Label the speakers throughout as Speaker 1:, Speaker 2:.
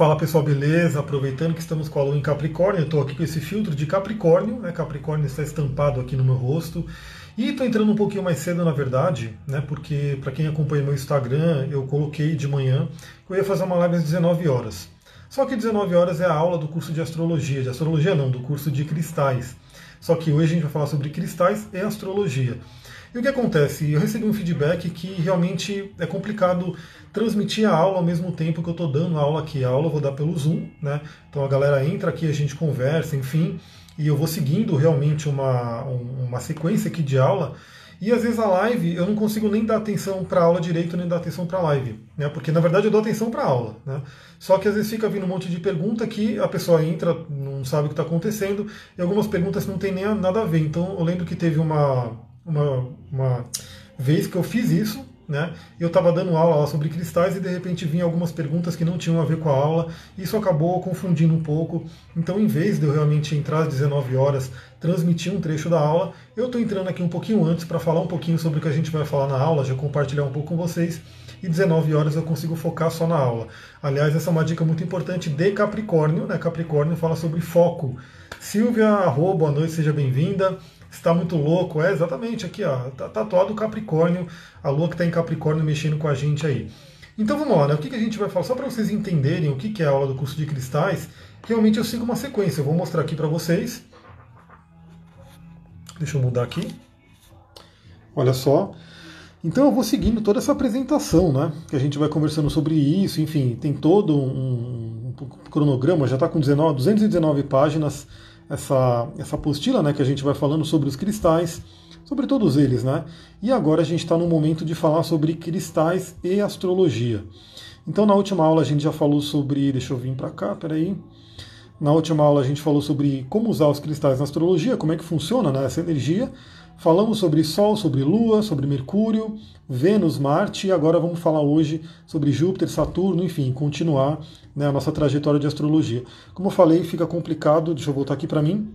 Speaker 1: Fala pessoal, beleza? Aproveitando que estamos com a lua em Capricórnio, eu estou aqui com esse filtro de Capricórnio, né? Capricórnio está estampado aqui no meu rosto. E estou entrando um pouquinho mais cedo, na verdade, né? Porque para quem acompanha meu Instagram, eu coloquei de manhã que eu ia fazer uma live às 19 horas. Só que 19 horas é a aula do curso de astrologia, de astrologia não, do curso de cristais. Só que hoje a gente vai falar sobre cristais e astrologia. E o que acontece? Eu recebi um feedback que realmente é complicado transmitir a aula ao mesmo tempo que eu estou dando a aula aqui. A aula eu vou dar pelo Zoom, né? Então a galera entra aqui, a gente conversa, enfim, e eu vou seguindo realmente uma, uma sequência aqui de aula. E às vezes a live eu não consigo nem dar atenção para a aula direito, nem dar atenção para a live, né? Porque na verdade eu dou atenção para a aula, né? Só que às vezes fica vindo um monte de pergunta que a pessoa entra, não sabe o que está acontecendo, e algumas perguntas não tem nem nada a ver. Então eu lembro que teve uma, uma, uma vez que eu fiz isso, né? Eu estava dando aula sobre cristais e de repente vinha algumas perguntas que não tinham a ver com a aula. Isso acabou confundindo um pouco. Então, em vez de eu realmente entrar às 19 horas, transmitir um trecho da aula, eu estou entrando aqui um pouquinho antes para falar um pouquinho sobre o que a gente vai falar na aula, já compartilhar um pouco com vocês. E 19 horas eu consigo focar só na aula. Aliás, essa é uma dica muito importante de Capricórnio, né? Capricórnio fala sobre foco. Silvia, arroba, boa noite, seja bem-vinda está muito louco. É exatamente aqui, ó, tá tatuado Capricórnio, a lua que está em Capricórnio mexendo com a gente aí. Então vamos lá, né? o que, que a gente vai falar? Só para vocês entenderem o que, que é a aula do curso de cristais, realmente eu sigo uma sequência. Eu vou mostrar aqui para vocês. Deixa eu mudar aqui. Olha só. Então eu vou seguindo toda essa apresentação, né? Que a gente vai conversando sobre isso, enfim, tem todo um, um cronograma, já está com 19, 219 páginas essa, essa apostila né, que a gente vai falando sobre os cristais, sobre todos eles, né? E agora a gente está no momento de falar sobre cristais e astrologia. Então na última aula a gente já falou sobre. Deixa eu vir para cá, peraí. Na última aula a gente falou sobre como usar os cristais na astrologia, como é que funciona né, essa energia. Falamos sobre Sol, sobre Lua, sobre Mercúrio, Vênus, Marte e agora vamos falar hoje sobre Júpiter, Saturno, enfim, continuar né, a nossa trajetória de astrologia. Como eu falei, fica complicado, deixa eu voltar aqui para mim,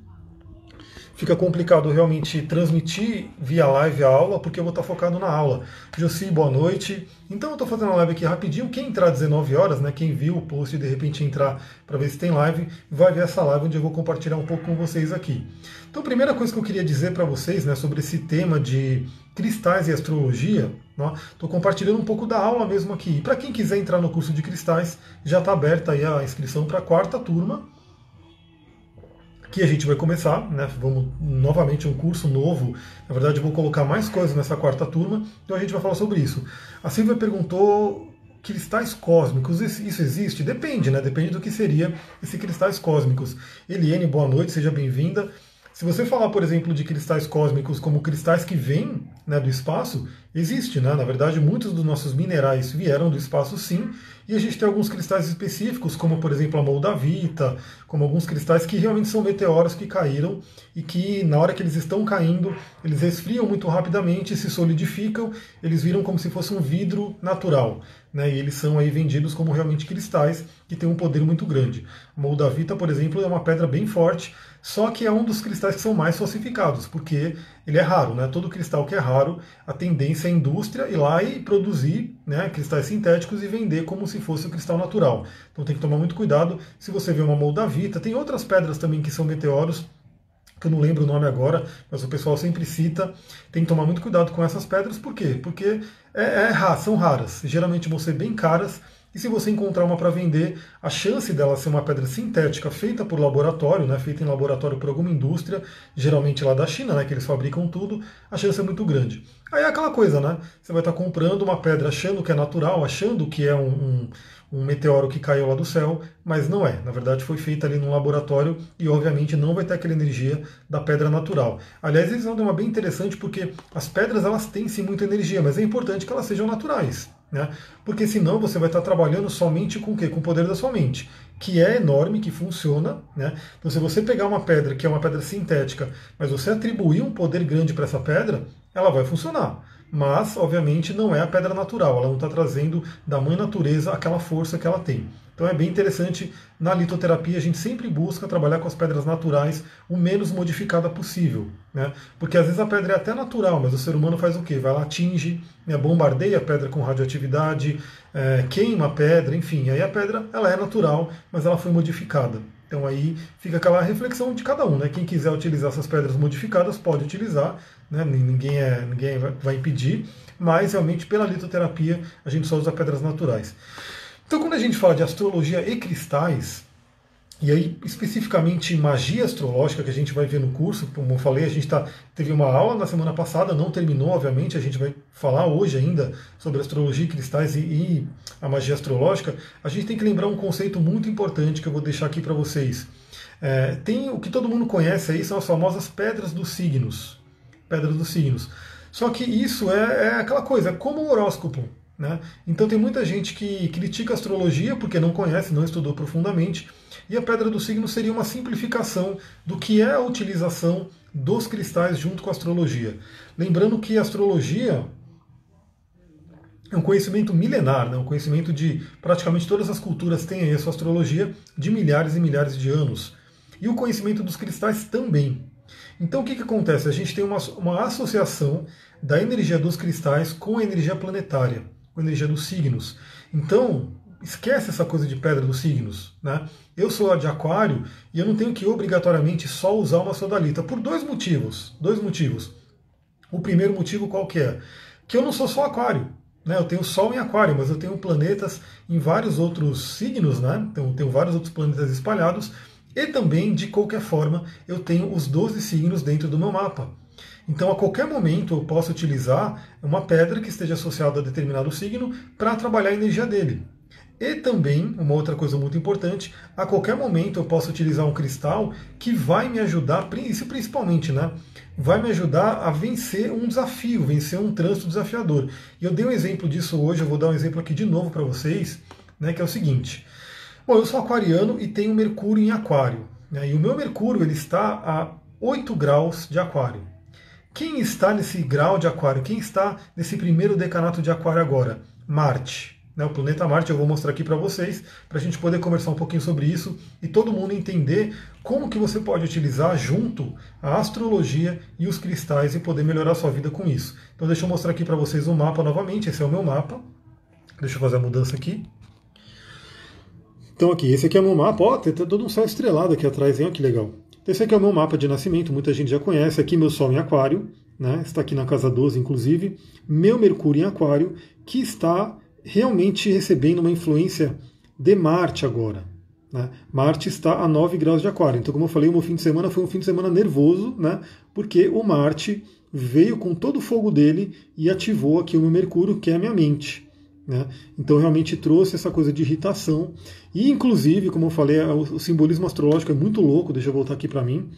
Speaker 1: fica complicado realmente transmitir via live a aula, porque eu vou estar focado na aula. Josi, boa noite. Então eu estou fazendo a live aqui rapidinho. Quem entrar às 19 horas, né, quem viu o post e de repente entrar para ver se tem live, vai ver essa live onde eu vou compartilhar um pouco com vocês aqui. Então a primeira coisa que eu queria dizer para vocês né, sobre esse tema de cristais e astrologia, estou compartilhando um pouco da aula mesmo aqui. Para quem quiser entrar no curso de cristais, já está aberta aí a inscrição para a quarta turma que a gente vai começar, né? Vamos novamente um curso novo. Na verdade, vou colocar mais coisas nessa quarta turma, então a gente vai falar sobre isso. A Silvia perguntou cristais cósmicos, isso existe? Depende, né? Depende do que seria esses cristais cósmicos. Eliane, boa noite, seja bem-vinda. Se você falar, por exemplo, de cristais cósmicos como cristais que vêm né, do espaço, existe, né? Na verdade, muitos dos nossos minerais vieram do espaço, sim, e a gente tem alguns cristais específicos, como por exemplo a moldavita, como alguns cristais que realmente são meteoros que caíram e que na hora que eles estão caindo, eles resfriam muito rapidamente, se solidificam, eles viram como se fosse um vidro natural, né? E eles são aí vendidos como realmente cristais que têm um poder muito grande. A moldavita, por exemplo, é uma pedra bem forte só que é um dos cristais que são mais falsificados, porque ele é raro, né? Todo cristal que é raro, a tendência é a indústria ir lá e produzir né, cristais sintéticos e vender como se fosse o cristal natural. Então tem que tomar muito cuidado. Se você vê uma moldavita, tem outras pedras também que são meteoros, que eu não lembro o nome agora, mas o pessoal sempre cita. Tem que tomar muito cuidado com essas pedras, por quê? Porque é, é, são raras, geralmente vão ser bem caras e se você encontrar uma para vender, a chance dela ser uma pedra sintética feita por laboratório, né, feita em laboratório por alguma indústria, geralmente lá da China, né, que eles fabricam tudo, a chance é muito grande. Aí é aquela coisa, né? Você vai estar comprando uma pedra achando que é natural, achando que é um, um, um meteoro que caiu lá do céu, mas não é. Na verdade, foi feita ali num laboratório e, obviamente, não vai ter aquela energia da pedra natural. Aliás, eles dão uma bem interessante porque as pedras elas têm sim muita energia, mas é importante que elas sejam naturais. Né? Porque senão você vai estar trabalhando somente com o quê? Com o poder da sua mente, que é enorme, que funciona. Né? Então, se você pegar uma pedra que é uma pedra sintética, mas você atribuir um poder grande para essa pedra, ela vai funcionar. Mas obviamente não é a pedra natural, ela não está trazendo da mãe natureza aquela força que ela tem. Então é bem interessante, na litoterapia a gente sempre busca trabalhar com as pedras naturais o menos modificada possível. Né? Porque às vezes a pedra é até natural, mas o ser humano faz o quê? Vai lá, atinge, né? bombardeia a pedra com radioatividade, é, queima a pedra, enfim. Aí a pedra ela é natural, mas ela foi modificada. Então aí fica aquela reflexão de cada um, né? Quem quiser utilizar essas pedras modificadas pode utilizar, né? ninguém, é, ninguém vai impedir, mas realmente pela litoterapia a gente só usa pedras naturais. Então quando a gente fala de astrologia e cristais, e aí, especificamente magia astrológica, que a gente vai ver no curso, como eu falei, a gente tá, teve uma aula na semana passada, não terminou, obviamente, a gente vai falar hoje ainda sobre astrologia e cristais e, e a magia astrológica. A gente tem que lembrar um conceito muito importante que eu vou deixar aqui para vocês. É, tem o que todo mundo conhece aí, são as famosas pedras dos signos. Pedras dos signos. Só que isso é, é aquela coisa, é como o horóscopo. Né? Então tem muita gente que critica a astrologia porque não conhece, não estudou profundamente, e a pedra do signo seria uma simplificação do que é a utilização dos cristais junto com a astrologia. Lembrando que a astrologia é um conhecimento milenar, né? um conhecimento de praticamente todas as culturas têm aí a sua astrologia de milhares e milhares de anos. E o conhecimento dos cristais também. Então o que, que acontece? A gente tem uma, uma associação da energia dos cristais com a energia planetária, com a energia dos signos. Então, esquece essa coisa de pedra dos signos. Né? Eu sou de aquário e eu não tenho que obrigatoriamente só usar uma sodalita, por dois motivos. Dois motivos. O primeiro motivo qual que é? Que eu não sou só aquário. Né? Eu tenho Sol em aquário, mas eu tenho planetas em vários outros signos, né? então, eu tenho vários outros planetas espalhados, e também, de qualquer forma, eu tenho os 12 signos dentro do meu mapa. Então, a qualquer momento, eu posso utilizar uma pedra que esteja associada a determinado signo para trabalhar a energia dele. E também, uma outra coisa muito importante, a qualquer momento eu posso utilizar um cristal que vai me ajudar, isso principalmente, né? Vai me ajudar a vencer um desafio, vencer um trânsito desafiador. E eu dei um exemplo disso hoje, eu vou dar um exemplo aqui de novo para vocês, né? Que é o seguinte. Bom, eu sou aquariano e tenho Mercúrio em aquário. Né, e o meu Mercúrio ele está a 8 graus de aquário. Quem está nesse grau de aquário? Quem está nesse primeiro decanato de aquário agora? Marte né, o planeta Marte, eu vou mostrar aqui para vocês, para a gente poder conversar um pouquinho sobre isso e todo mundo entender como que você pode utilizar junto a astrologia e os cristais e poder melhorar a sua vida com isso. Então deixa eu mostrar aqui para vocês o mapa novamente, esse é o meu mapa. Deixa eu fazer a mudança aqui. Então aqui, esse aqui é o meu mapa, ó, tem todo um céu estrelado aqui atrás, hein? Ó, que legal. Esse aqui é o meu mapa de nascimento, muita gente já conhece, aqui meu Sol em Aquário, né? está aqui na casa 12, inclusive, meu Mercúrio em Aquário, que está realmente recebendo uma influência de Marte agora. Né? Marte está a 9 graus de Aquário. Então, como eu falei, o meu fim de semana foi um fim de semana nervoso, né? porque o Marte veio com todo o fogo dele e ativou aqui o meu Mercúrio, que é a minha mente. Né? Então, realmente trouxe essa coisa de irritação. E, inclusive, como eu falei, o simbolismo astrológico é muito louco. Deixa eu voltar aqui para mim.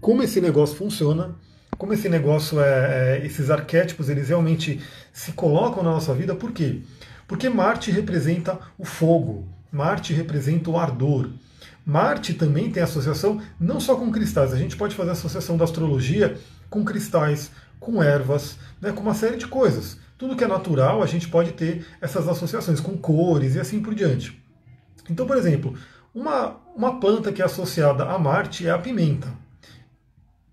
Speaker 1: Como esse negócio funciona como esse negócio é, é, esses arquétipos eles realmente se colocam na nossa vida, por quê? Porque Marte representa o fogo, Marte representa o ardor. Marte também tem associação não só com cristais, a gente pode fazer associação da astrologia com cristais, com ervas, né, com uma série de coisas. Tudo que é natural, a gente pode ter essas associações com cores e assim por diante. Então, por exemplo, uma, uma planta que é associada a Marte é a pimenta.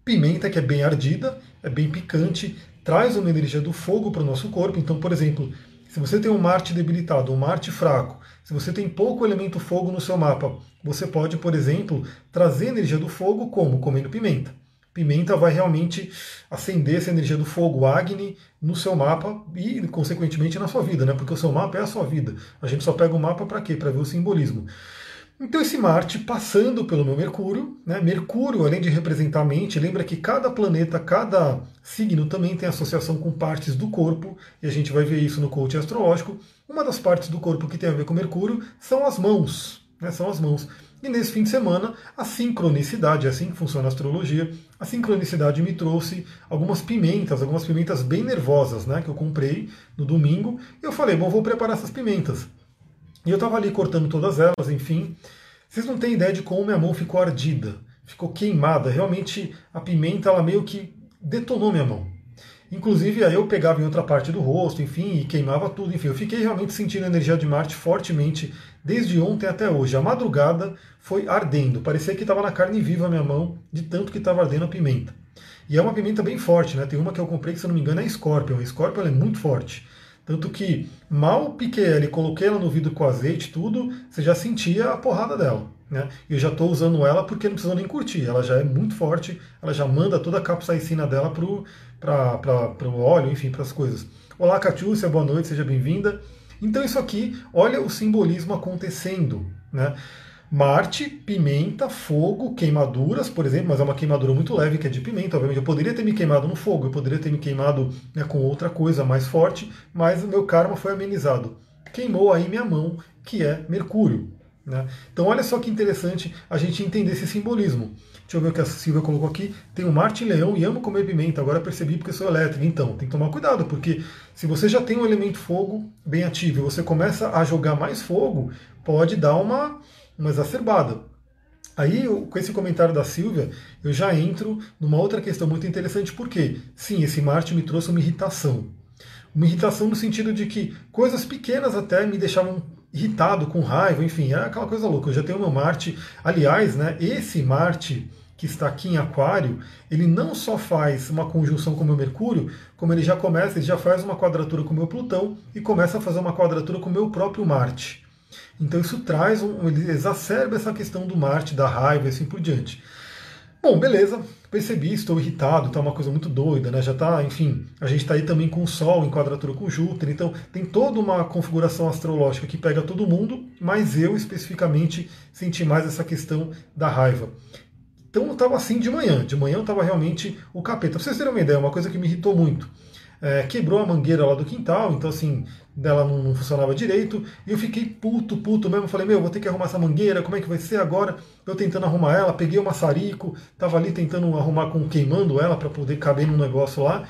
Speaker 1: Pimenta que é bem ardida, é bem picante, traz uma energia do fogo para o nosso corpo. Então, por exemplo, se você tem um Marte debilitado, um Marte fraco, se você tem pouco elemento fogo no seu mapa, você pode, por exemplo, trazer energia do fogo como? Comendo pimenta. Pimenta vai realmente acender essa energia do fogo, Agni, no seu mapa e, consequentemente, na sua vida, né? Porque o seu mapa é a sua vida. A gente só pega o mapa para quê? Para ver o simbolismo. Então esse Marte passando pelo meu Mercúrio, né? Mercúrio, além de representar a mente, lembra que cada planeta, cada signo também tem associação com partes do corpo, e a gente vai ver isso no coach astrológico. Uma das partes do corpo que tem a ver com Mercúrio são as mãos, né? São as mãos. E nesse fim de semana, a sincronicidade, é assim que funciona a astrologia, a sincronicidade me trouxe algumas pimentas, algumas pimentas bem nervosas, né? Que eu comprei no domingo, e eu falei, bom, vou preparar essas pimentas. E eu estava ali cortando todas elas, enfim. Vocês não têm ideia de como minha mão ficou ardida, ficou queimada. Realmente a pimenta ela meio que detonou minha mão. Inclusive, aí eu pegava em outra parte do rosto, enfim, e queimava tudo. Enfim, eu fiquei realmente sentindo a energia de Marte fortemente desde ontem até hoje. A madrugada foi ardendo, parecia que estava na carne viva a minha mão, de tanto que estava ardendo a pimenta. E é uma pimenta bem forte, né? Tem uma que eu comprei que, se eu não me engano, é Scorpion. A Scorpion é muito forte. Tanto que mal piquei ela e coloquei ela no vidro com azeite tudo, você já sentia a porrada dela. Né? Eu já estou usando ela porque não precisa nem curtir. Ela já é muito forte, ela já manda toda a capsaicina dela para o óleo, enfim, para as coisas. Olá, Catiúcia, boa noite, seja bem-vinda. Então isso aqui, olha o simbolismo acontecendo. Né? Marte, pimenta, fogo, queimaduras, por exemplo, mas é uma queimadura muito leve que é de pimenta. Obviamente, eu poderia ter me queimado no fogo, eu poderia ter me queimado né, com outra coisa mais forte, mas o meu karma foi amenizado. Queimou aí minha mão, que é Mercúrio. Né? Então, olha só que interessante a gente entender esse simbolismo. Deixa eu ver o que a Silvia colocou aqui. Tem o Marte em Leão e amo comer pimenta. Agora percebi porque sou elétrico. Então, tem que tomar cuidado, porque se você já tem um elemento fogo bem ativo e você começa a jogar mais fogo, pode dar uma uma exacerbada. Aí, com esse comentário da Silvia, eu já entro numa outra questão muito interessante, porque, sim, esse Marte me trouxe uma irritação. Uma irritação no sentido de que coisas pequenas até me deixavam irritado, com raiva, enfim, é aquela coisa louca. Eu já tenho meu Marte. Aliás, né, esse Marte que está aqui em Aquário, ele não só faz uma conjunção com o meu Mercúrio, como ele já começa, ele já faz uma quadratura com o meu Plutão e começa a fazer uma quadratura com o meu próprio Marte. Então isso traz, um, ele exacerba essa questão do Marte, da raiva e assim por diante. Bom, beleza, percebi, estou irritado, tá uma coisa muito doida, né? Já tá, enfim, a gente está aí também com o Sol em quadratura com Júpiter, então tem toda uma configuração astrológica que pega todo mundo, mas eu especificamente senti mais essa questão da raiva. Então eu estava assim de manhã, de manhã eu estava realmente o capeta. Pra vocês terem uma ideia, uma coisa que me irritou muito. É, quebrou a mangueira lá do quintal, então assim, dela não, não, funcionava direito, e eu fiquei puto, puto mesmo, falei, meu, vou ter que arrumar essa mangueira, como é que vai ser agora? Eu tentando arrumar ela, peguei o maçarico, tava ali tentando arrumar com queimando ela para poder caber no negócio lá.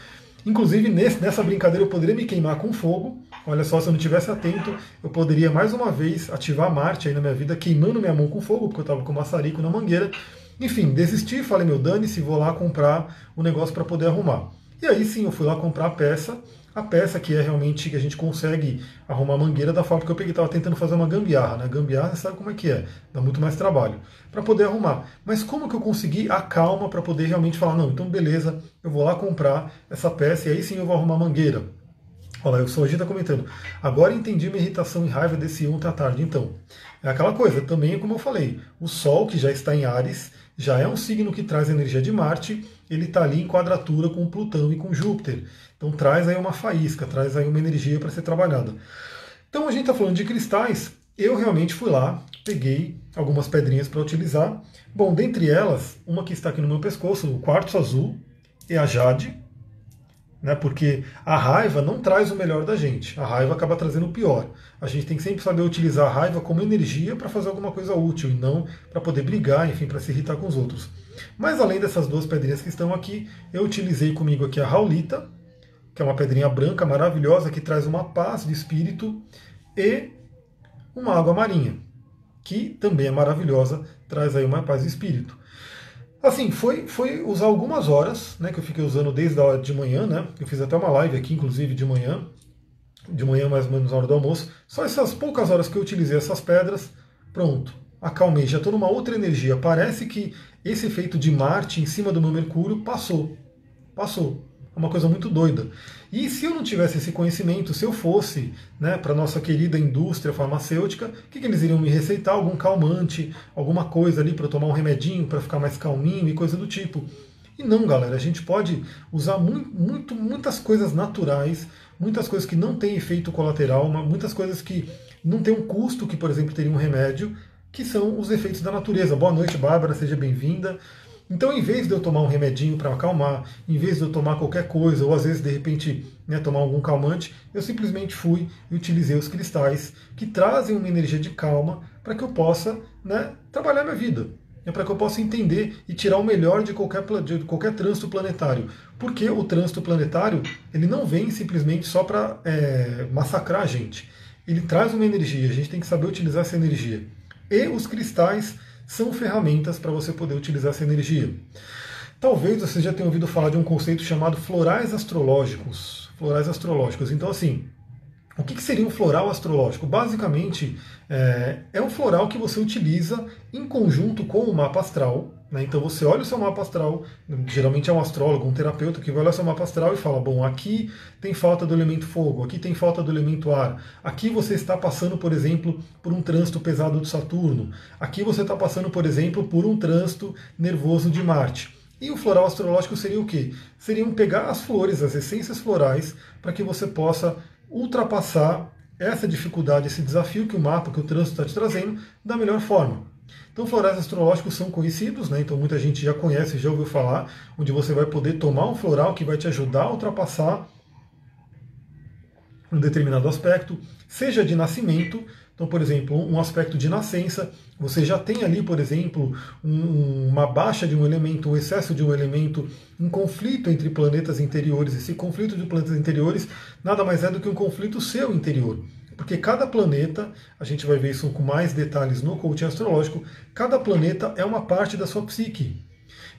Speaker 1: Inclusive, nesse, nessa brincadeira eu poderia me queimar com fogo. Olha só, se eu não tivesse atento, eu poderia mais uma vez ativar Marte aí na minha vida, queimando minha mão com fogo, porque eu estava com o maçarico na mangueira. Enfim, desisti, falei, meu, dane-se, vou lá comprar o negócio para poder arrumar. E aí sim, eu fui lá comprar a peça, a peça que é realmente que a gente consegue arrumar a mangueira da forma que eu peguei, estava tentando fazer uma gambiarra, né? Gambiarra você sabe como é que é, dá muito mais trabalho para poder arrumar. Mas como que eu consegui a calma para poder realmente falar, não, então beleza, eu vou lá comprar essa peça e aí sim eu vou arrumar a mangueira. Olha, o Soji está comentando. Agora entendi minha irritação e raiva desse ontem à tarde. Então, é aquela coisa, também como eu falei, o Sol, que já está em Ares, já é um signo que traz energia de Marte, ele está ali em quadratura com Plutão e com Júpiter. Então traz aí uma faísca, traz aí uma energia para ser trabalhada. Então a gente está falando de cristais. Eu realmente fui lá, peguei algumas pedrinhas para utilizar. Bom, dentre elas, uma que está aqui no meu pescoço, o quartzo azul, é a jade, né? Porque a raiva não traz o melhor da gente. A raiva acaba trazendo o pior. A gente tem que sempre saber utilizar a raiva como energia para fazer alguma coisa útil e não para poder brigar, enfim, para se irritar com os outros. Mas além dessas duas pedrinhas que estão aqui, eu utilizei comigo aqui a Raulita, que é uma pedrinha branca maravilhosa que traz uma paz de espírito, e uma água marinha, que também é maravilhosa, traz aí uma paz de espírito. Assim, foi, foi usar algumas horas, né, que eu fiquei usando desde a hora de manhã, né? Eu fiz até uma live aqui, inclusive, de manhã, de manhã mais ou menos na hora do almoço. Só essas poucas horas que eu utilizei essas pedras, pronto, acalmei, já estou numa outra energia. Parece que esse efeito de Marte em cima do meu Mercúrio passou. Passou. É uma coisa muito doida. E se eu não tivesse esse conhecimento, se eu fosse né, para a nossa querida indústria farmacêutica, o que, que, eles iriam me receitar? Algum calmante, alguma coisa ali para tomar um remedinho para ficar mais calminho e coisa do tipo. E não, galera, a gente pode usar muito, muito, muitas coisas naturais, muitas coisas que não têm efeito colateral, muitas coisas que não têm um custo que, por exemplo, teria um remédio, que são os efeitos da natureza. Boa noite, Bárbara, seja bem-vinda. Então, em vez de eu tomar um remedinho para acalmar, em vez de eu tomar qualquer coisa, ou às vezes de repente né, tomar algum calmante, eu simplesmente fui e utilizei os cristais que trazem uma energia de calma para que eu possa né, trabalhar minha vida. É para que eu possa entender e tirar o melhor de qualquer, de qualquer trânsito planetário. Porque o trânsito planetário ele não vem simplesmente só para é, massacrar a gente. Ele traz uma energia, a gente tem que saber utilizar essa energia. E os cristais são ferramentas para você poder utilizar essa energia. Talvez você já tenha ouvido falar de um conceito chamado florais astrológicos. Florais astrológicos. Então, assim, o que, seria um floral astrológico? Basicamente, é, é, um floral que você utiliza em conjunto com o mapa astral. Né? Então você olha o seu mapa astral, geralmente é um astrólogo, um terapeuta que vai olhar o seu mapa astral e fala: bom, aqui tem falta do elemento fogo, aqui tem falta do elemento ar, aqui você está passando, por exemplo, por um trânsito pesado de Saturno, aqui você está passando, por exemplo, por um trânsito nervoso de Marte. E o floral astrológico seria o quê? Seriam pegar as flores, as essências florais, para que você possa ultrapassar essa dificuldade, esse desafio que o mapa, que o trânsito está te trazendo, da melhor forma. Então, florais astrológicos são conhecidos, né? então muita gente já conhece, já ouviu falar, onde você vai poder tomar um floral que vai te ajudar a ultrapassar um determinado aspecto, seja de nascimento, então, por exemplo, um aspecto de nascença, você já tem ali, por exemplo, um, uma baixa de um elemento, um excesso de um elemento, um conflito entre planetas interiores. Esse conflito de planetas interiores nada mais é do que um conflito seu interior. Porque cada planeta, a gente vai ver isso com mais detalhes no coaching astrológico, cada planeta é uma parte da sua psique.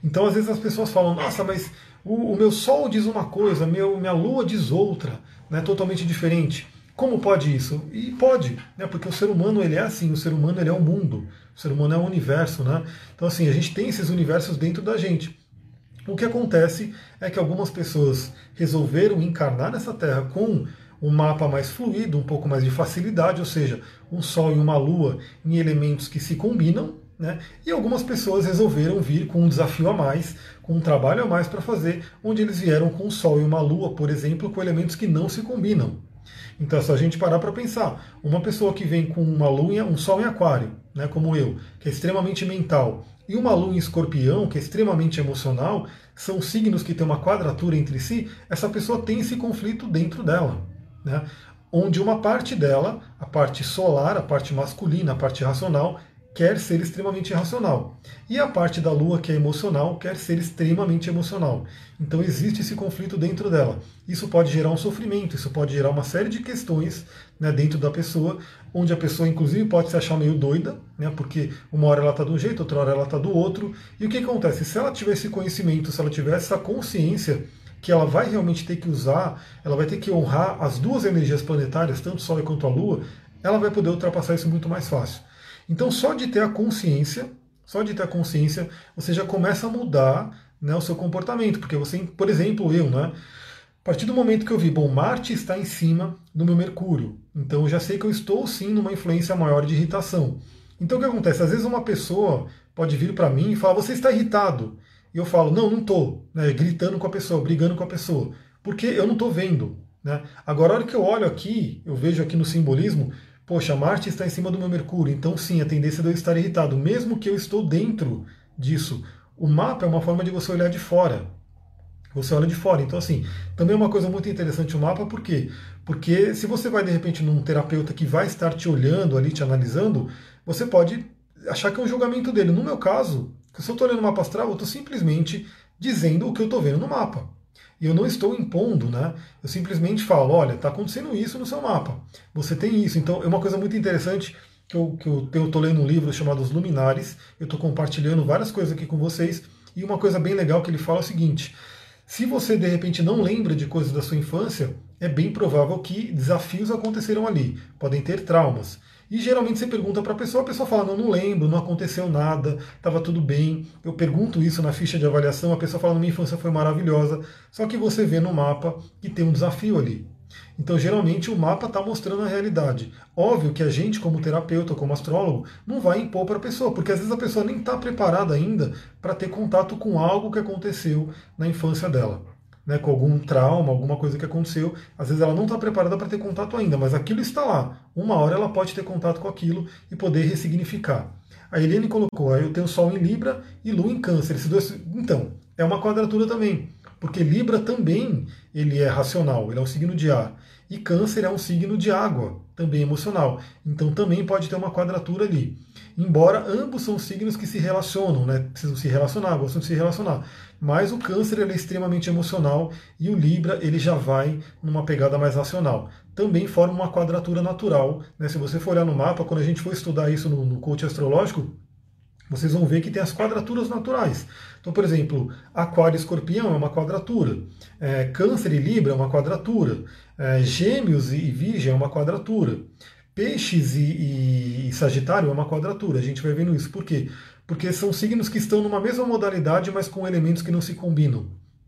Speaker 1: Então, às vezes as pessoas falam, nossa, mas o, o meu Sol diz uma coisa, meu, minha Lua diz outra, né, totalmente diferente. Como pode isso? E pode, né? porque o ser humano ele é assim, o ser humano ele é o mundo, o ser humano é o universo. Né? Então assim, a gente tem esses universos dentro da gente. O que acontece é que algumas pessoas resolveram encarnar nessa Terra com um mapa mais fluido, um pouco mais de facilidade, ou seja, um Sol e uma Lua em elementos que se combinam, né? E algumas pessoas resolveram vir com um desafio a mais, com um trabalho a mais para fazer, onde eles vieram com um Sol e uma Lua, por exemplo, com elementos que não se combinam. Então, se a gente parar para pensar, uma pessoa que vem com uma lua, um sol em aquário, né, como eu, que é extremamente mental, e uma lua em escorpião, que é extremamente emocional, são signos que têm uma quadratura entre si, essa pessoa tem esse conflito dentro dela. Né? Onde uma parte dela, a parte solar, a parte masculina, a parte racional, quer ser extremamente racional. E a parte da lua, que é emocional, quer ser extremamente emocional. Então existe esse conflito dentro dela. Isso pode gerar um sofrimento, isso pode gerar uma série de questões né, dentro da pessoa, onde a pessoa, inclusive, pode se achar meio doida, né, porque uma hora ela está de um jeito, outra hora ela está do outro. E o que acontece? Se ela tiver esse conhecimento, se ela tiver essa consciência que ela vai realmente ter que usar, ela vai ter que honrar as duas energias planetárias, tanto o Sol quanto a Lua, ela vai poder ultrapassar isso muito mais fácil. Então, só de ter a consciência, só de ter a consciência, você já começa a mudar né, o seu comportamento. Porque você, por exemplo, eu, né? A partir do momento que eu vi, bom, Marte está em cima do meu Mercúrio, então eu já sei que eu estou sim numa influência maior de irritação. Então o que acontece? Às vezes uma pessoa pode vir para mim e falar, você está irritado. E eu falo, não, não estou, né, gritando com a pessoa, brigando com a pessoa, porque eu não estou vendo. Né? Agora, a hora que eu olho aqui, eu vejo aqui no simbolismo, poxa, Marte está em cima do meu Mercúrio, então sim, a tendência de eu estar irritado, mesmo que eu estou dentro disso. O mapa é uma forma de você olhar de fora. Você olha de fora. Então, assim, também é uma coisa muito interessante o mapa, por quê? Porque se você vai, de repente, num terapeuta que vai estar te olhando ali, te analisando, você pode achar que é um julgamento dele. No meu caso, se eu estou olhando o mapa astral, eu estou simplesmente dizendo o que eu estou vendo no mapa. E eu não estou impondo, né? Eu simplesmente falo, olha, está acontecendo isso no seu mapa. Você tem isso. Então é uma coisa muito interessante que eu estou que eu, lendo um livro chamado Os Luminares. Eu estou compartilhando várias coisas aqui com vocês. E uma coisa bem legal que ele fala é o seguinte: se você de repente não lembra de coisas da sua infância, é bem provável que desafios aconteceram ali. Podem ter traumas. E geralmente você pergunta para a pessoa, a pessoa fala: não, não lembro, não aconteceu nada, estava tudo bem. Eu pergunto isso na ficha de avaliação, a pessoa fala: minha infância foi maravilhosa. Só que você vê no mapa que tem um desafio ali. Então, geralmente, o mapa está mostrando a realidade. Óbvio que a gente, como terapeuta, como astrólogo, não vai impor para a pessoa, porque às vezes a pessoa nem está preparada ainda para ter contato com algo que aconteceu na infância dela né, com algum trauma, alguma coisa que aconteceu. Às vezes ela não está preparada para ter contato ainda, mas aquilo está lá. Uma hora ela pode ter contato com aquilo e poder ressignificar. A Helene colocou, aí eu tenho Sol em Libra e Lua em Câncer. Esses dois, então, é uma quadratura também, porque Libra também ele é racional, ele é um signo de ar. E Câncer é um signo de água, também emocional. Então também pode ter uma quadratura ali. Embora ambos são signos que se relacionam, né? precisam se relacionar, gostam de se relacionar. Mas o câncer ele é extremamente emocional e o Libra ele já vai numa pegada mais racional. Também forma uma quadratura natural. Né? Se você for olhar no mapa, quando a gente for estudar isso no, no coach astrológico, vocês vão ver que tem as quadraturas naturais. Então, por exemplo, Aquário e Escorpião é uma quadratura, é, Câncer e Libra é uma quadratura, é, Gêmeos e Virgem é uma quadratura, Peixes e, e, e, Sagitário é uma quadratura. A gente vai vendo isso. Por quê? Porque são signos que estão numa mesma modalidade, mas com elementos que não se combinam.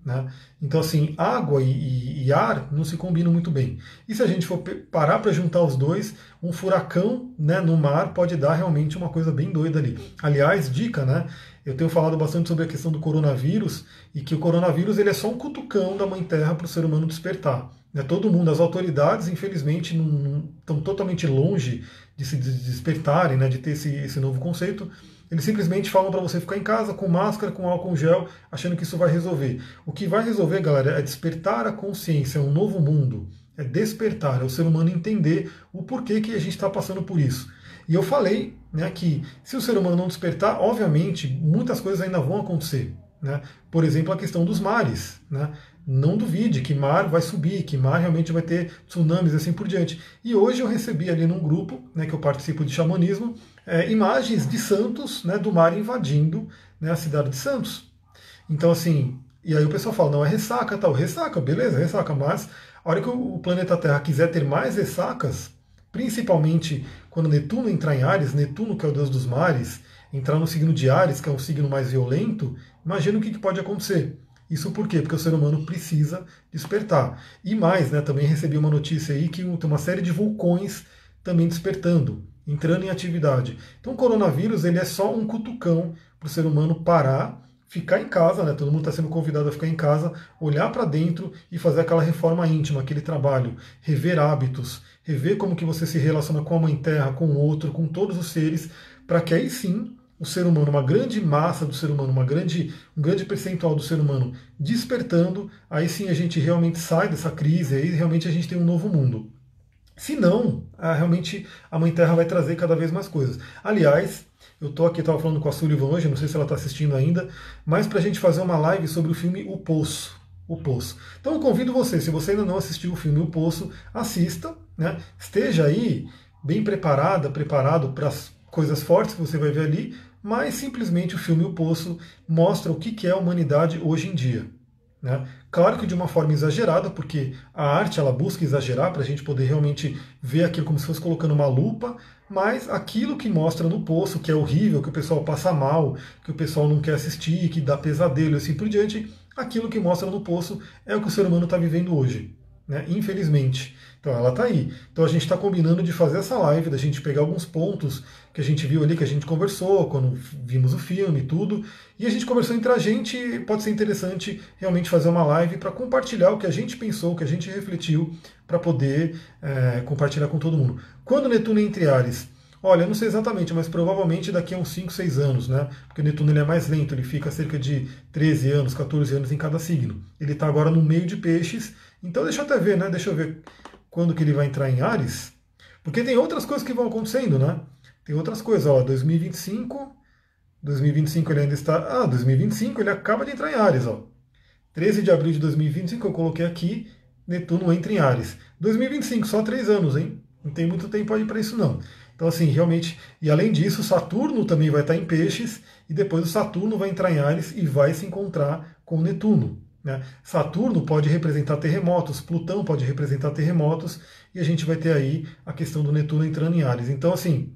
Speaker 1: Né? Então, assim, água e, e, ar não se combinam muito bem. E se a gente for parar para juntar os dois, um furacão né, no mar pode dar realmente uma coisa bem doida ali. Aliás, dica, né? Eu tenho falado bastante sobre a questão do coronavírus e que o coronavírus ele é só um cutucão da Mãe Terra para o ser humano despertar. Né? Todo mundo, as autoridades, infelizmente, não, não, estão totalmente longe de se despertarem, né, de ter esse, esse novo conceito. Eles simplesmente falam para você ficar em casa com máscara, com álcool gel, achando que isso vai resolver. O que vai resolver, galera, é despertar a consciência, é um novo mundo. É despertar, é o ser humano entender o porquê que a gente está passando por isso. E eu falei né, que se o ser humano não despertar, obviamente, muitas coisas ainda vão acontecer. Né? Por exemplo, a questão dos mares. Né? Não duvide que mar vai subir, que mar realmente vai ter tsunamis e assim por diante. E hoje eu recebi ali num grupo, né, que eu participo de xamanismo, é, imagens de Santos, né, do mar invadindo né, a cidade de Santos. Então, assim, e aí o pessoal fala, não, é ressaca tal. Ressaca, beleza, ressaca, mas a hora que o planeta Terra quiser ter mais ressacas, principalmente quando Netuno entrar em Ares, Netuno, que é o deus dos mares, entrar no signo de Ares, que é um signo mais violento, imagina o que, que pode acontecer. Isso por quê? Porque o ser humano precisa despertar. E mais, né, também recebi uma notícia aí que tem uma série de vulcões também despertando entrando em atividade. Então o coronavírus ele é só um cutucão para o ser humano parar, ficar em casa, né? Todo mundo está sendo convidado a ficar em casa, olhar para dentro e fazer aquela reforma íntima, aquele trabalho, rever hábitos, rever como que você se relaciona com a mãe terra, com o outro, com todos os seres, para que aí sim o ser humano, uma grande massa do ser humano, uma grande, um grande percentual do ser humano despertando, aí sim a gente realmente sai dessa crise, aí realmente a gente tem um novo mundo. Se não, realmente a Mãe Terra vai trazer cada vez mais coisas. Aliás, eu estou aqui, estava falando com a Sullivan hoje, não sei se ela está assistindo ainda, mas para a gente fazer uma live sobre o filme O Poço. O Poço. Então eu convido você, se você ainda não assistiu o filme O Poço, assista, né? esteja aí bem preparada, preparado para as coisas fortes que você vai ver ali, mas simplesmente o filme O Poço mostra o que é a humanidade hoje em dia. Né? Claro que de uma forma exagerada, porque a arte ela busca exagerar para a gente poder realmente ver aquilo como se fosse colocando uma lupa, mas aquilo que mostra no poço, que é horrível, que o pessoal passa mal, que o pessoal não quer assistir, que dá pesadelo e assim por diante, aquilo que mostra no poço é o que o ser humano está vivendo hoje, né? infelizmente. Então ela está aí. Então a gente está combinando de fazer essa live, da gente pegar alguns pontos que a gente viu ali, que a gente conversou quando vimos o filme e tudo. E a gente conversou entre a gente. Pode ser interessante realmente fazer uma live para compartilhar o que a gente pensou, o que a gente refletiu, para poder é, compartilhar com todo mundo. Quando Netuno é entre Ares? Olha, eu não sei exatamente, mas provavelmente daqui a uns 5, 6 anos, né? Porque o Netuno ele é mais lento, ele fica cerca de 13 anos, 14 anos em cada signo. Ele está agora no meio de peixes, então deixa eu até ver, né? Deixa eu ver quando que ele vai entrar em Ares, porque tem outras coisas que vão acontecendo, né? Tem outras coisas, ó, 2025, 2025 ele ainda está, ah, 2025 ele acaba de entrar em Ares, ó. 13 de abril de 2025 eu coloquei aqui, Netuno entra em Ares. 2025, só três anos, hein? Não tem muito tempo aí para isso não. Então assim, realmente, e além disso, Saturno também vai estar em Peixes e depois o Saturno vai entrar em Ares e vai se encontrar com Netuno. Né? Saturno pode representar terremotos, Plutão pode representar terremotos, e a gente vai ter aí a questão do Netuno entrando em Ares. Então, assim,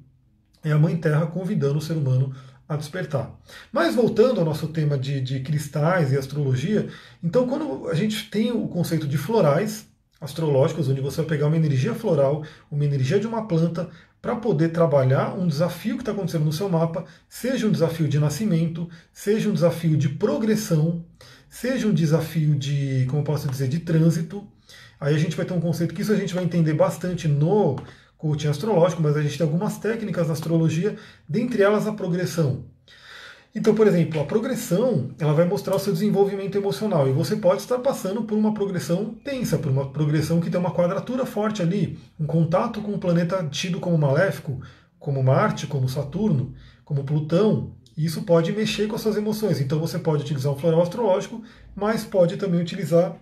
Speaker 1: é a Mãe Terra convidando o ser humano a despertar. Mas voltando ao nosso tema de, de cristais e astrologia, então quando a gente tem o conceito de florais astrológicos, onde você vai pegar uma energia floral, uma energia de uma planta, para poder trabalhar um desafio que está acontecendo no seu mapa, seja um desafio de nascimento, seja um desafio de progressão, seja um desafio de, como posso dizer, de trânsito. Aí a gente vai ter um conceito que isso a gente vai entender bastante no coaching astrológico, mas a gente tem algumas técnicas na astrologia, dentre elas a progressão. Então, por exemplo, a progressão ela vai mostrar o seu desenvolvimento emocional e você pode estar passando por uma progressão tensa, por uma progressão que tem uma quadratura forte ali, um contato com um planeta tido como maléfico, como Marte, como Saturno, como Plutão, isso pode mexer com as suas emoções. Então você pode utilizar um floral astrológico, mas pode também utilizar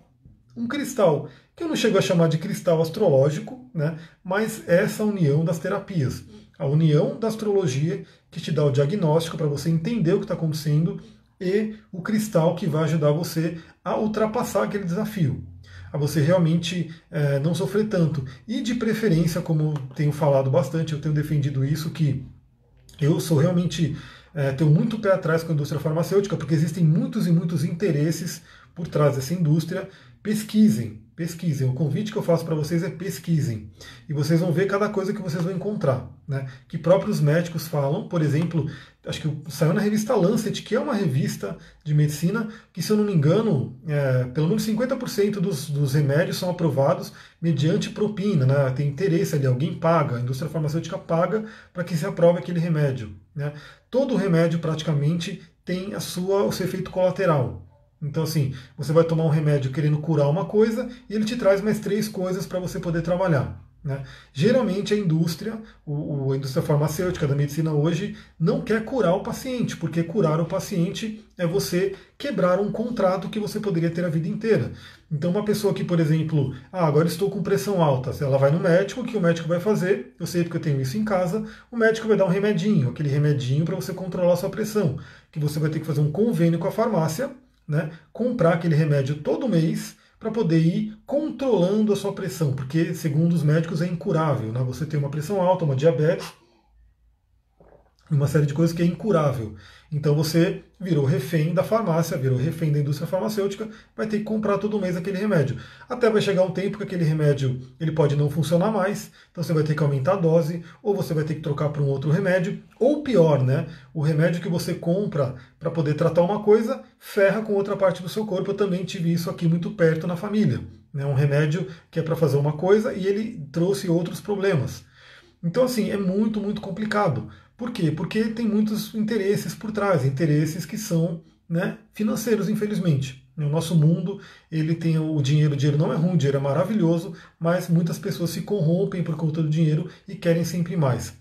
Speaker 1: um cristal, que eu não chego a chamar de cristal astrológico, né? mas essa união das terapias. A união da astrologia, que te dá o diagnóstico para você entender o que está acontecendo, e o cristal que vai ajudar você a ultrapassar aquele desafio a você realmente é, não sofrer tanto. E de preferência, como tenho falado bastante, eu tenho defendido isso, que eu sou realmente. É, tenho muito pé atrás com a indústria farmacêutica, porque existem muitos e muitos interesses por trás dessa indústria. Pesquisem, pesquisem. O convite que eu faço para vocês é pesquisem. E vocês vão ver cada coisa que vocês vão encontrar. Né? Que próprios médicos falam, por exemplo, acho que saiu na revista Lancet, que é uma revista de medicina, que, se eu não me engano, é, pelo menos 50% dos, dos remédios são aprovados mediante propina. Né? Tem interesse ali, alguém paga, a indústria farmacêutica paga para que se aprove aquele remédio. Né? Todo remédio praticamente tem a sua, o seu efeito colateral. Então, assim, você vai tomar um remédio querendo curar uma coisa e ele te traz mais três coisas para você poder trabalhar. Né? Geralmente a indústria, o, a indústria farmacêutica da medicina hoje, não quer curar o paciente, porque curar o paciente é você quebrar um contrato que você poderia ter a vida inteira. Então, uma pessoa que, por exemplo, ah, agora estou com pressão alta, ela vai no médico, o que o médico vai fazer? Eu sei porque eu tenho isso em casa, o médico vai dar um remedinho, aquele remedinho para você controlar a sua pressão, que você vai ter que fazer um convênio com a farmácia né, comprar aquele remédio todo mês para poder ir controlando a sua pressão, porque segundo os médicos é incurável, né? Você tem uma pressão alta, uma diabetes, uma série de coisas que é incurável. Então você virou refém da farmácia, virou refém da indústria farmacêutica, vai ter que comprar todo mês aquele remédio. Até vai chegar um tempo que aquele remédio ele pode não funcionar mais, então você vai ter que aumentar a dose, ou você vai ter que trocar para um outro remédio, ou pior, né? O remédio que você compra para poder tratar uma coisa ferra com outra parte do seu corpo. Eu também tive isso aqui muito perto na família. Né? Um remédio que é para fazer uma coisa e ele trouxe outros problemas. Então, assim, é muito, muito complicado. Por quê? Porque tem muitos interesses por trás, interesses que são né, financeiros, infelizmente. No nosso mundo, ele tem o dinheiro, o dinheiro não é ruim, o dinheiro é maravilhoso, mas muitas pessoas se corrompem por conta do dinheiro e querem sempre mais.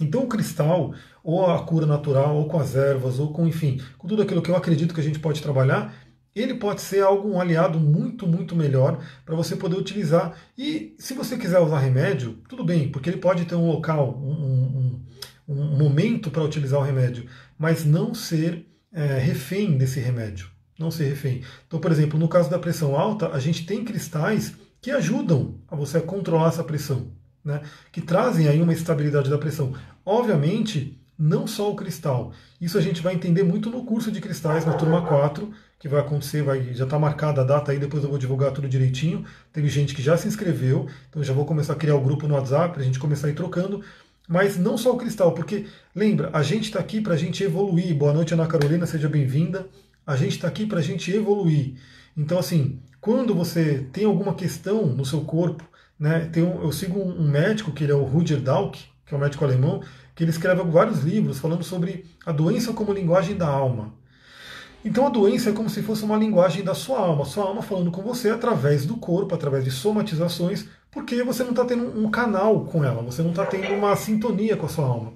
Speaker 1: Então o cristal, ou a cura natural, ou com as ervas, ou com, enfim, com tudo aquilo que eu acredito que a gente pode trabalhar, ele pode ser algo, um aliado muito, muito melhor para você poder utilizar. E se você quiser usar remédio, tudo bem, porque ele pode ter um local, um, um, um momento para utilizar o remédio, mas não ser é, refém desse remédio. Não ser refém. Então, por exemplo, no caso da pressão alta, a gente tem cristais que ajudam a você a controlar essa pressão, né? que trazem aí uma estabilidade da pressão. Obviamente, não só o cristal. Isso a gente vai entender muito no curso de cristais, na turma 4, que vai acontecer, vai, já está marcada a data aí, depois eu vou divulgar tudo direitinho. Teve gente que já se inscreveu, então já vou começar a criar o grupo no WhatsApp para a gente começar a ir trocando. Mas não só o cristal, porque lembra, a gente está aqui para a gente evoluir. Boa noite, Ana Carolina, seja bem-vinda. A gente está aqui para a gente evoluir. Então, assim, quando você tem alguma questão no seu corpo, né, tem um, eu sigo um médico, que ele é o Rudyard Dalk, que é um médico alemão, que ele escreve vários livros falando sobre a doença como linguagem da alma. Então a doença é como se fosse uma linguagem da sua alma, sua alma falando com você através do corpo, através de somatizações, porque você não está tendo um canal com ela, você não está tendo uma sintonia com a sua alma.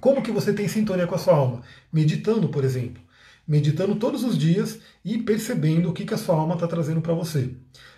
Speaker 1: Como que você tem sintonia com a sua alma? Meditando, por exemplo. Meditando todos os dias e percebendo o que, que a sua alma está trazendo para você.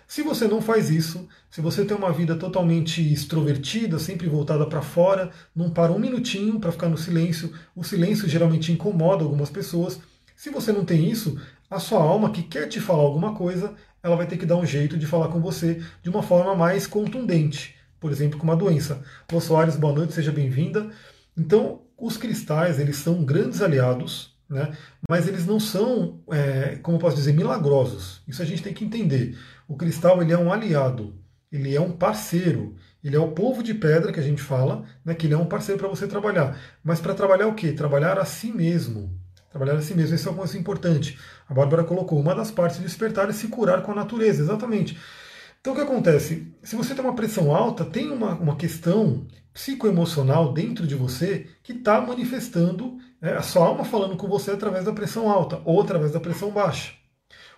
Speaker 1: Se você não faz isso, se você tem uma vida totalmente extrovertida, sempre voltada para fora, não para um minutinho para ficar no silêncio, o silêncio geralmente incomoda algumas pessoas. Se você não tem isso, a sua alma que quer te falar alguma coisa, ela vai ter que dar um jeito de falar com você de uma forma mais contundente, por exemplo, com uma doença. Lô Soares, boa noite, seja bem-vinda. Então, os cristais, eles são grandes aliados, né? mas eles não são, é, como posso dizer, milagrosos. Isso a gente tem que entender. O cristal ele é um aliado, ele é um parceiro, ele é o povo de pedra que a gente fala, né, que ele é um parceiro para você trabalhar. Mas para trabalhar o quê? Trabalhar a si mesmo. Trabalhar a si mesmo, esse é uma coisa importante. A Bárbara colocou, uma das partes de despertar é se curar com a natureza, exatamente. Então o que acontece? Se você tem uma pressão alta, tem uma, uma questão psicoemocional dentro de você que está manifestando é, a sua alma falando com você através da pressão alta, ou através da pressão baixa,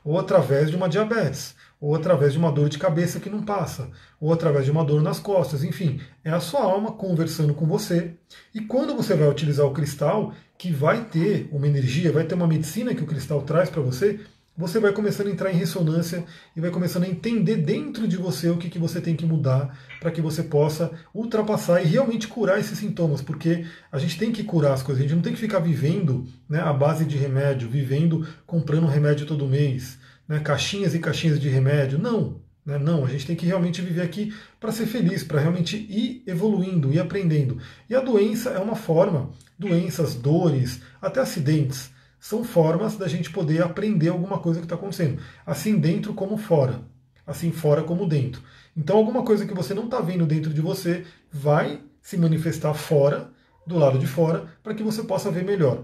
Speaker 1: ou através de uma diabetes, ou através de uma dor de cabeça que não passa, ou através de uma dor nas costas, enfim, é a sua alma conversando com você. E quando você vai utilizar o cristal, que vai ter uma energia, vai ter uma medicina que o cristal traz para você, você vai começando a entrar em ressonância e vai começando a entender dentro de você o que, que você tem que mudar para que você possa ultrapassar e realmente curar esses sintomas, porque a gente tem que curar as coisas, a gente não tem que ficar vivendo né, à base de remédio, vivendo comprando remédio todo mês, né, caixinhas e caixinhas de remédio. Não, né, não, a gente tem que realmente viver aqui para ser feliz, para realmente ir evoluindo, ir aprendendo. E a doença é uma forma, doenças, dores, até acidentes são formas da gente poder aprender alguma coisa que está acontecendo, assim dentro como fora, assim fora como dentro. Então, alguma coisa que você não está vendo dentro de você vai se manifestar fora, do lado de fora, para que você possa ver melhor.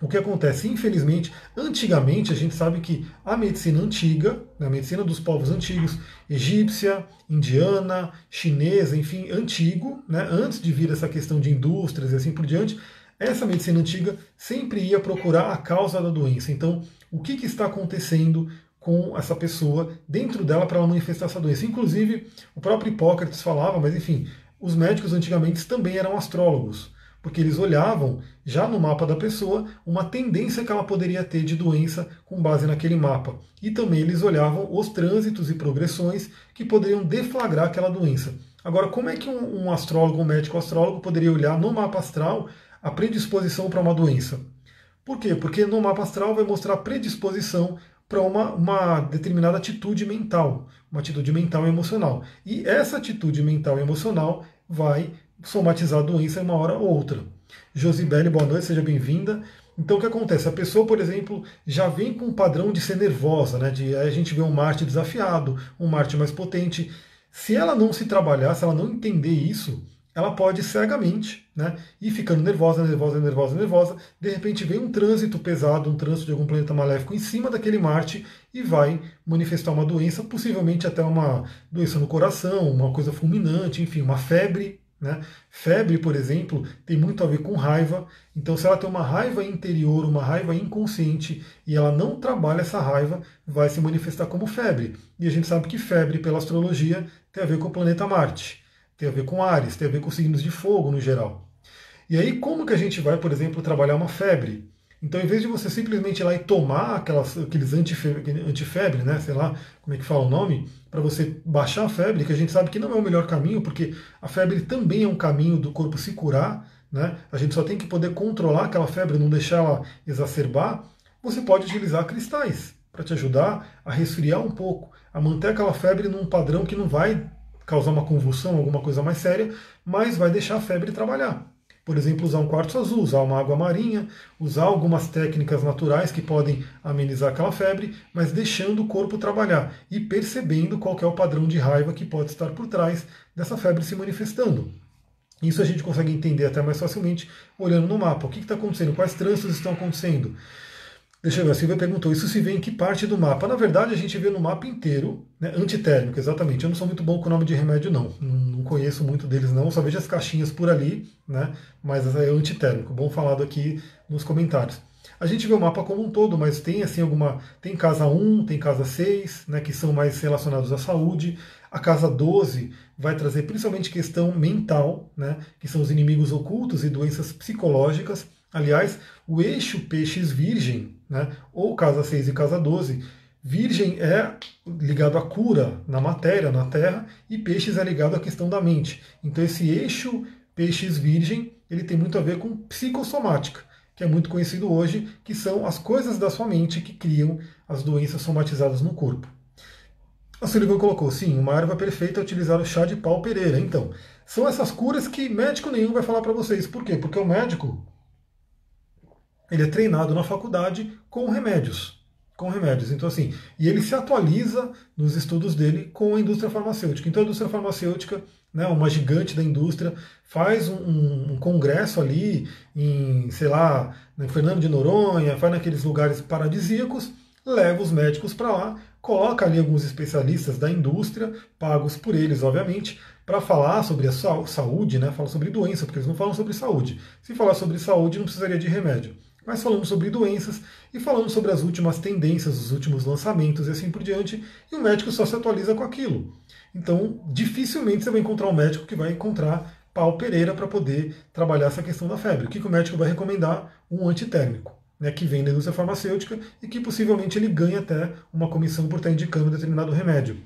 Speaker 1: O que acontece, infelizmente, antigamente a gente sabe que a medicina antiga, né, a medicina dos povos antigos, egípcia, indiana, chinesa, enfim, antigo, né, antes de vir essa questão de indústrias e assim por diante, essa medicina antiga sempre ia procurar a causa da doença. Então, o que, que está acontecendo com essa pessoa dentro dela para ela manifestar essa doença? Inclusive, o próprio Hipócrates falava, mas enfim, os médicos antigamente também eram astrólogos, porque eles olhavam já no mapa da pessoa uma tendência que ela poderia ter de doença com base naquele mapa. E também eles olhavam os trânsitos e progressões que poderiam deflagrar aquela doença. Agora, como é que um, um astrólogo, um médico astrólogo poderia olhar no mapa astral a predisposição para uma doença. Por quê? Porque no mapa astral vai mostrar predisposição para uma, uma determinada atitude mental, uma atitude mental e emocional. E essa atitude mental e emocional vai somatizar a doença em uma hora ou outra. Josibele, boa noite, seja bem-vinda. Então o que acontece? A pessoa, por exemplo, já vem com um padrão de ser nervosa, né? De a gente vê um Marte desafiado, um Marte mais potente. Se ela não se trabalhar, se ela não entender isso, ela pode cegamente né, ir ficando nervosa, nervosa, nervosa, nervosa. De repente vem um trânsito pesado, um trânsito de algum planeta maléfico em cima daquele Marte e vai manifestar uma doença, possivelmente até uma doença no coração, uma coisa fulminante, enfim, uma febre. Né? Febre, por exemplo, tem muito a ver com raiva. Então, se ela tem uma raiva interior, uma raiva inconsciente, e ela não trabalha essa raiva, vai se manifestar como febre. E a gente sabe que febre, pela astrologia, tem a ver com o planeta Marte tem a ver com Ares, tem a ver com signos de fogo no geral. E aí, como que a gente vai, por exemplo, trabalhar uma febre? Então, em vez de você simplesmente ir lá e tomar aquelas, aqueles antifebre, antifebre, né, sei lá como é que fala o nome, para você baixar a febre, que a gente sabe que não é o melhor caminho, porque a febre também é um caminho do corpo se curar, né? A gente só tem que poder controlar aquela febre, não deixar ela exacerbar. Você pode utilizar cristais para te ajudar a resfriar um pouco, a manter aquela febre num padrão que não vai causar uma convulsão, alguma coisa mais séria, mas vai deixar a febre trabalhar. Por exemplo, usar um quartzo azul, usar uma água marinha, usar algumas técnicas naturais que podem amenizar aquela febre, mas deixando o corpo trabalhar e percebendo qual é o padrão de raiva que pode estar por trás dessa febre se manifestando. Isso a gente consegue entender até mais facilmente olhando no mapa. O que está acontecendo? Quais trânsitos estão acontecendo? Deixa eu ver, a Silvia perguntou, isso se vê em que parte do mapa? Na verdade, a gente vê no mapa inteiro, né, antitérmico, exatamente. Eu não sou muito bom com o nome de remédio, não. Não conheço muito deles, não. Só vejo as caixinhas por ali, né, mas é antitérmico. Bom falado aqui nos comentários. A gente vê o mapa como um todo, mas tem assim alguma. Tem casa 1, tem casa 6, né, que são mais relacionados à saúde. A casa 12 vai trazer principalmente questão mental, né, que são os inimigos ocultos e doenças psicológicas. Aliás, o eixo peixes virgem, né, ou casa 6 e casa 12, virgem é ligado à cura na matéria, na terra, e peixes é ligado à questão da mente. Então esse eixo peixes virgem, ele tem muito a ver com psicossomática, que é muito conhecido hoje, que são as coisas da sua mente que criam as doenças somatizadas no corpo. A Sullivan colocou, sim, uma erva perfeita é utilizar o chá de pau pereira. Então, são essas curas que médico nenhum vai falar para vocês. Por quê? Porque o médico, ele é treinado na faculdade com remédios. Com remédios. Então, assim, e ele se atualiza nos estudos dele com a indústria farmacêutica. Então, a indústria farmacêutica, né, uma gigante da indústria, faz um, um congresso ali em, sei lá, em Fernando de Noronha, faz naqueles lugares paradisíacos, leva os médicos para lá, coloca ali alguns especialistas da indústria, pagos por eles, obviamente, para falar sobre a saúde, né? Fala sobre doença, porque eles não falam sobre saúde. Se falar sobre saúde, não precisaria de remédio mas falamos sobre doenças e falamos sobre as últimas tendências, os últimos lançamentos e assim por diante, e o médico só se atualiza com aquilo. Então, dificilmente você vai encontrar um médico que vai encontrar pau Pereira para poder trabalhar essa questão da febre. O que, que o médico vai recomendar? Um antitérmico. né, que vem da indústria farmacêutica e que possivelmente ele ganha até uma comissão por estar indicando determinado remédio.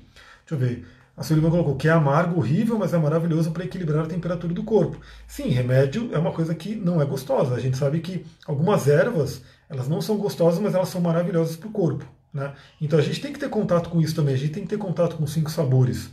Speaker 1: Deixa eu ver. A Sullivan colocou que é amargo, horrível, mas é maravilhoso para equilibrar a temperatura do corpo. Sim, remédio é uma coisa que não é gostosa. A gente sabe que algumas ervas, elas não são gostosas, mas elas são maravilhosas para o corpo. Né? Então a gente tem que ter contato com isso também. A gente tem que ter contato com cinco sabores.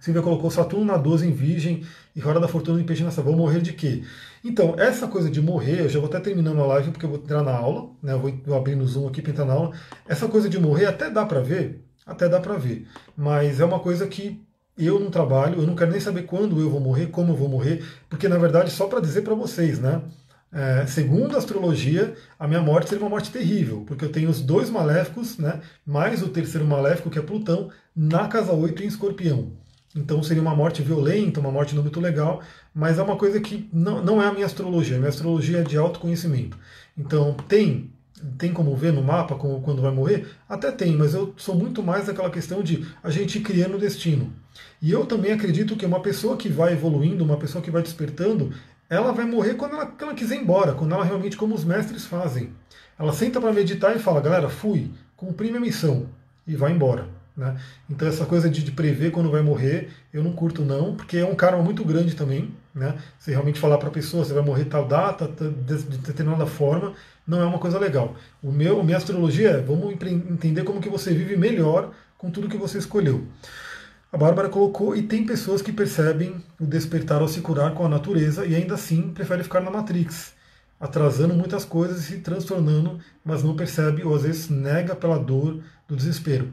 Speaker 1: Silvia colocou Saturno na 12 em Virgem e Hora da Fortuna em Peixe nessa. Vou morrer de quê? Então, essa coisa de morrer, eu já vou até terminando a live porque eu vou entrar na aula, né? Eu vou abrir no Zoom aqui para entrar na aula. Essa coisa de morrer até dá para ver, até dá para ver. Mas é uma coisa que eu não trabalho, eu não quero nem saber quando eu vou morrer, como eu vou morrer, porque na verdade, só para dizer para vocês, né? É, segundo a astrologia, a minha morte seria uma morte terrível, porque eu tenho os dois maléficos, né, mais o terceiro maléfico, que é Plutão, na casa 8 em escorpião. Então seria uma morte violenta, uma morte não muito legal, mas é uma coisa que não, não é a minha astrologia. A minha astrologia é de autoconhecimento. Então tem tem como ver no mapa como, quando vai morrer? Até tem, mas eu sou muito mais daquela questão de a gente criando o destino. E eu também acredito que uma pessoa que vai evoluindo, uma pessoa que vai despertando, ela vai morrer quando ela, quando ela quiser ir embora, quando ela realmente, como os mestres fazem. Ela senta para meditar e fala: galera, fui, cumpri minha missão, e vai embora. Né? Então essa coisa de, de, prever quando vai morrer, eu não curto não, porque é um karma muito grande também. Né? Você realmente falar para a pessoa, você vai morrer tal data, de, de determinada forma, não é uma coisa legal. O meu, minha astrologia é, vamos entender como que você vive melhor com tudo que você escolheu. A Bárbara colocou, e tem pessoas que percebem o despertar ao se curar com a natureza e ainda assim preferem ficar na Matrix, atrasando muitas coisas e se transtornando, mas não percebe ou às vezes nega pela dor do desespero.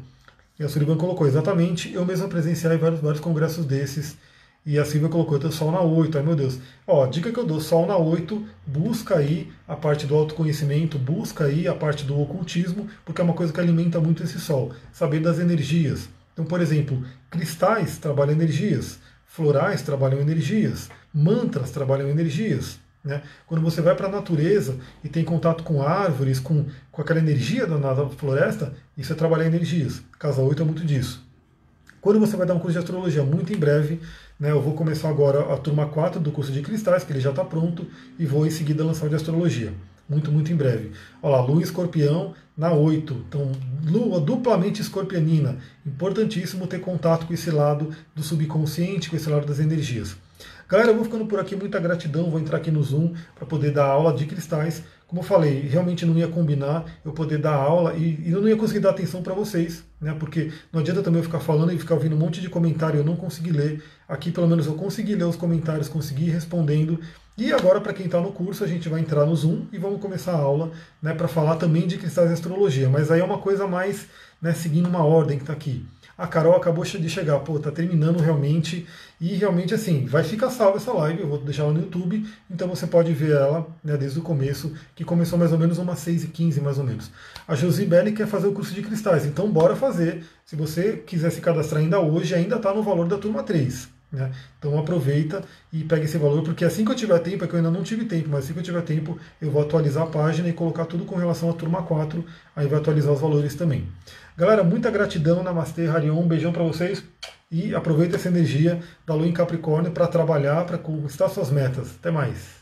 Speaker 1: E a Sullivan colocou, exatamente, eu mesmo presenciei vários, vários congressos desses, e a Silvia colocou, eu tenho Sol na 8, ai meu Deus. Ó, dica que eu dou, Sol na 8, busca aí a parte do autoconhecimento, busca aí a parte do ocultismo, porque é uma coisa que alimenta muito esse Sol, saber das energias. Então, por exemplo, cristais trabalham energias, florais trabalham energias, mantras trabalham energias. Né? Quando você vai para a natureza e tem contato com árvores, com, com aquela energia da, floresta, isso é trabalhar energias. Casa 8 é muito disso. Quando você vai dar um curso de astrologia, muito em breve, né, eu vou começar agora a turma 4 do curso de cristais, que ele já está pronto, e vou em seguida lançar o de astrologia. Muito, muito em breve. Olha lá, Lua Escorpião na 8. Então, Lua duplamente escorpianina. Importantíssimo ter contato com esse lado do subconsciente, com esse lado das energias. Galera, eu vou ficando por aqui, muita gratidão. Vou entrar aqui no Zoom para poder dar aula de cristais. Como eu falei, realmente não ia combinar eu poder dar aula e, e eu não ia conseguir dar atenção para vocês, né? Porque não adianta também eu ficar falando e ficar ouvindo um monte de comentário e eu não consegui ler. Aqui, pelo menos, eu consegui ler os comentários, consegui ir respondendo. E agora, para quem está no curso, a gente vai entrar no Zoom e vamos começar a aula né, para falar também de cristais e astrologia. Mas aí é uma coisa mais né, seguindo uma ordem que está aqui a Carol acabou de chegar, pô, tá terminando realmente, e realmente assim, vai ficar salva essa live, eu vou deixar ela no YouTube, então você pode ver ela né, desde o começo, que começou mais ou menos umas 6 e 15 mais ou menos. A Josi Belli quer fazer o curso de cristais, então bora fazer. Se você quiser se cadastrar ainda hoje, ainda está no valor da turma 3. Né? Então aproveita e pega esse valor, porque assim que eu tiver tempo, é que eu ainda não tive tempo, mas assim que eu tiver tempo, eu vou atualizar a página e colocar tudo com relação à turma 4, aí vai atualizar os valores também. Galera, muita gratidão, Namastê, Harion, um beijão para vocês e aproveita essa energia da Lua em Capricórnio para trabalhar, para conquistar suas metas. Até mais.